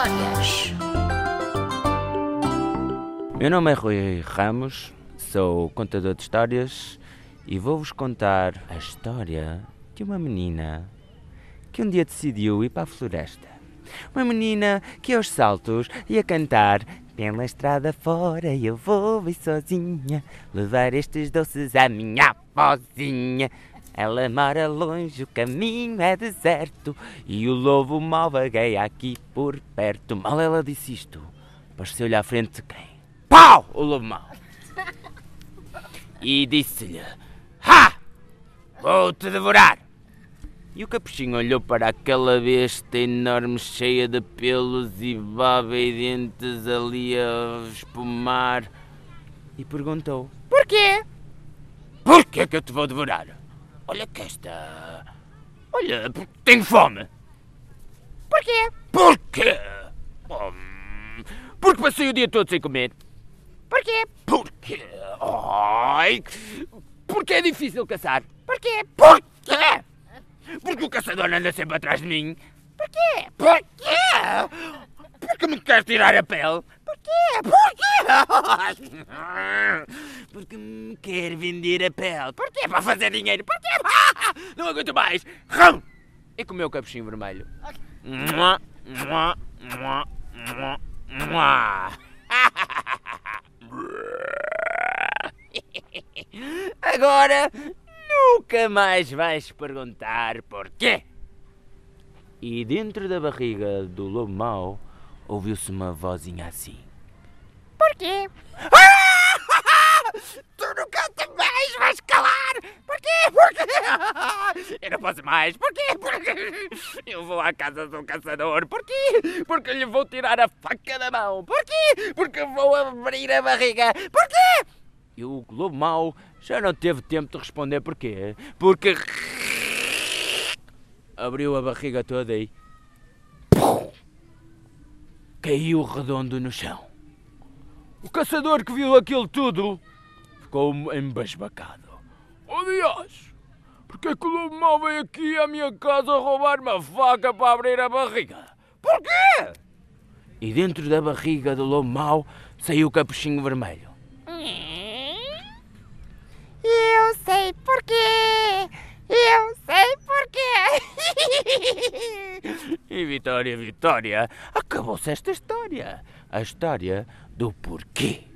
Histórias. Meu nome é Rui Ramos, sou contador de histórias e vou-vos contar a história de uma menina que um dia decidiu ir para a floresta. Uma menina que aos saltos ia cantar pela estrada fora eu vou ir sozinha levar estes doces à minha pozinha. Ela mora longe, o caminho é deserto e o lobo mal vagueia aqui por perto. Mal ela disse isto, pareceu-lhe à frente de quem? Pau! O lobo mau! E disse-lhe: Ha! Vou-te devorar! E o capuchinho olhou para aquela besta enorme, cheia de pelos e baba e dentes ali a espumar e perguntou: Porquê? Porquê que eu te vou devorar? Olha que esta. Olha, porque tenho fome. Porquê? Porquê? Hum, porque passei o dia todo sem comer. Porquê? Porquê? Ai, porque é difícil caçar. Porquê? Porquê? Porque o caçador anda sempre atrás de mim. Porquê? Porquê? Porque me quer tirar a pele. Porquê? Porquê? Porque me quer vender a pele. Porquê? Para fazer dinheiro. Porquê? Não aguento mais. Rão! E comeu o capuchinho vermelho. Mua, mua, mua, mua, mua. Agora nunca mais vais perguntar porquê. E dentro da barriga do lobo mau ouviu-se uma vozinha assim. Porquê? tu nunca mais vais calar! Porquê? Porquê? Eu não posso mais! Porquê? Porquê? Eu vou à casa do caçador! Porquê? Porque lhe vou tirar a faca da mão! Porquê? Porque vou abrir a barriga! Porquê? E o lobo mau já não teve tempo de responder porquê. Porque abriu a barriga toda e caiu redondo no chão. O caçador que viu aquilo tudo ficou embasbacado. Oh Deus! Porquê é que o lobo mau veio aqui à minha casa roubar uma faca para abrir a barriga? Porquê? E dentro da barriga do lobo mau saiu o capuchinho vermelho. Eu sei porquê! Eu sei porquê! E Vitória, Vitória, acabou-se esta história. A história do porquê.